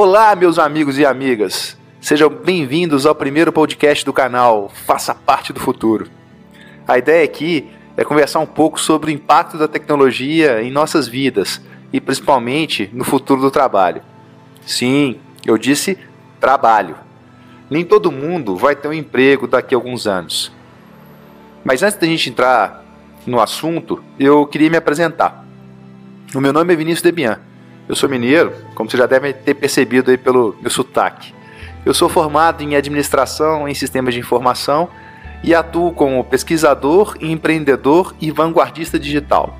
Olá, meus amigos e amigas. Sejam bem-vindos ao primeiro podcast do canal Faça Parte do Futuro. A ideia aqui é conversar um pouco sobre o impacto da tecnologia em nossas vidas e principalmente no futuro do trabalho. Sim, eu disse trabalho. Nem todo mundo vai ter um emprego daqui a alguns anos. Mas antes da gente entrar no assunto, eu queria me apresentar. O meu nome é Vinícius Debian. Eu sou mineiro, como vocês já devem ter percebido aí pelo meu sotaque. Eu sou formado em administração em sistemas de informação e atuo como pesquisador, empreendedor e vanguardista digital.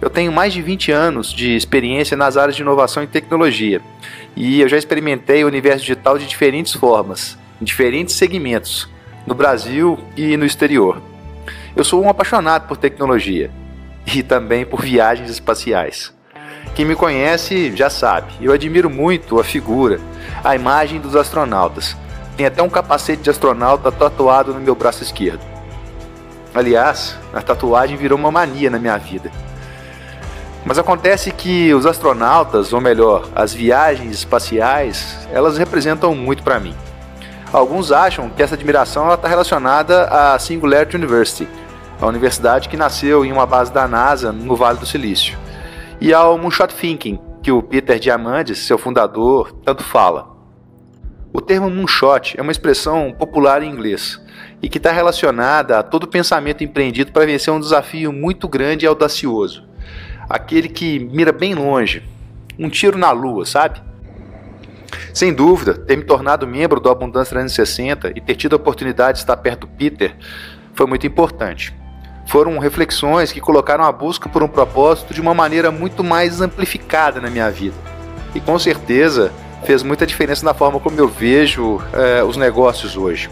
Eu tenho mais de 20 anos de experiência nas áreas de inovação e tecnologia e eu já experimentei o universo digital de diferentes formas, em diferentes segmentos, no Brasil e no exterior. Eu sou um apaixonado por tecnologia e também por viagens espaciais. Quem me conhece já sabe, eu admiro muito a figura, a imagem dos astronautas. Tem até um capacete de astronauta tatuado no meu braço esquerdo. Aliás, a tatuagem virou uma mania na minha vida. Mas acontece que os astronautas, ou melhor, as viagens espaciais, elas representam muito para mim. Alguns acham que essa admiração está relacionada à Singularity University, a universidade que nasceu em uma base da NASA no Vale do Silício, e ao Moonshot Thinking, que o Peter Diamandis, seu fundador, tanto fala. O termo moonshot é uma expressão popular em inglês e que está relacionada a todo pensamento empreendido para vencer um desafio muito grande e audacioso. Aquele que mira bem longe, um tiro na lua, sabe? Sem dúvida, ter me tornado membro do Abundância 360 e ter tido a oportunidade de estar perto do Peter foi muito importante foram reflexões que colocaram a busca por um propósito de uma maneira muito mais amplificada na minha vida. E com certeza fez muita diferença na forma como eu vejo é, os negócios hoje.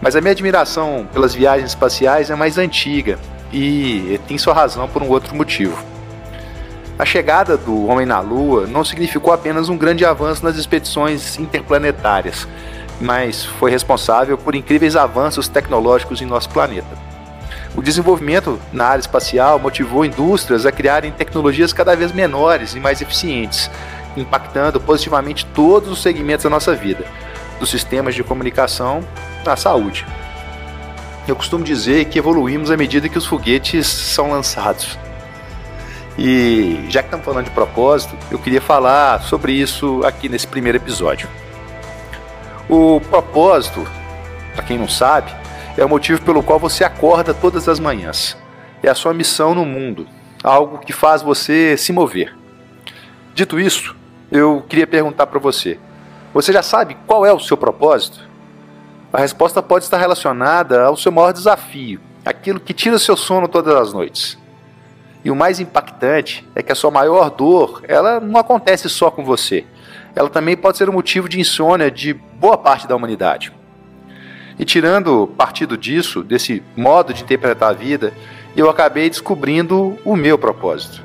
Mas a minha admiração pelas viagens espaciais é mais antiga e tem sua razão por um outro motivo. A chegada do homem na Lua não significou apenas um grande avanço nas expedições interplanetárias, mas foi responsável por incríveis avanços tecnológicos em nosso planeta. O desenvolvimento na área espacial motivou indústrias a criarem tecnologias cada vez menores e mais eficientes, impactando positivamente todos os segmentos da nossa vida, dos sistemas de comunicação à saúde. Eu costumo dizer que evoluímos à medida que os foguetes são lançados. E já que estamos falando de propósito, eu queria falar sobre isso aqui nesse primeiro episódio. O propósito, para quem não sabe, é o motivo pelo qual você acorda todas as manhãs. É a sua missão no mundo, algo que faz você se mover. Dito isso, eu queria perguntar para você: você já sabe qual é o seu propósito? A resposta pode estar relacionada ao seu maior desafio, aquilo que tira seu sono todas as noites. E o mais impactante é que a sua maior dor, ela não acontece só com você. Ela também pode ser um motivo de insônia de boa parte da humanidade. E tirando partido disso, desse modo de interpretar a vida, eu acabei descobrindo o meu propósito.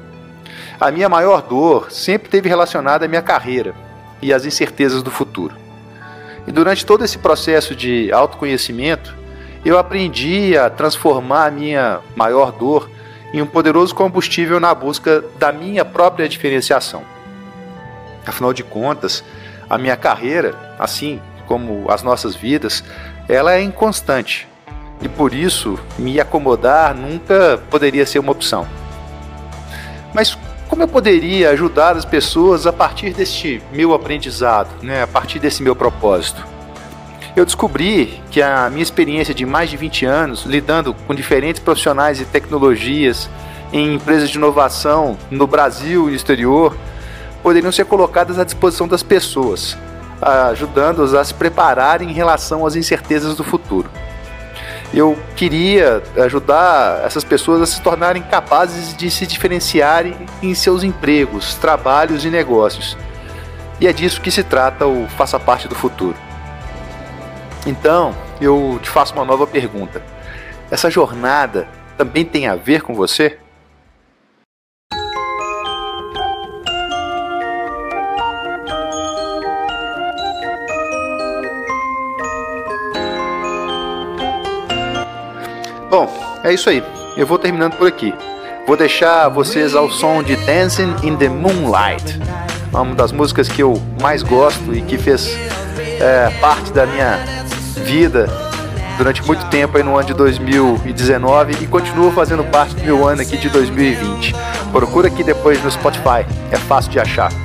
A minha maior dor sempre teve relacionada à minha carreira e às incertezas do futuro. E durante todo esse processo de autoconhecimento, eu aprendi a transformar a minha maior dor em um poderoso combustível na busca da minha própria diferenciação. Afinal de contas, a minha carreira, assim como as nossas vidas, ela é inconstante. E por isso, me acomodar nunca poderia ser uma opção. Mas como eu poderia ajudar as pessoas a partir deste meu aprendizado, né, a partir desse meu propósito? Eu descobri que a minha experiência de mais de 20 anos lidando com diferentes profissionais e tecnologias em empresas de inovação no Brasil e no exterior poderiam ser colocadas à disposição das pessoas ajudando-os a se prepararem em relação às incertezas do futuro. Eu queria ajudar essas pessoas a se tornarem capazes de se diferenciarem em seus empregos, trabalhos e negócios. E é disso que se trata o Faça Parte do Futuro. Então, eu te faço uma nova pergunta. Essa jornada também tem a ver com você? Bom, é isso aí. Eu vou terminando por aqui. Vou deixar vocês ao som de Dancing in the Moonlight. uma das músicas que eu mais gosto e que fez é, parte da minha vida durante muito tempo aí no ano de 2019 e continua fazendo parte do meu ano aqui de 2020. Procura aqui depois no Spotify, é fácil de achar.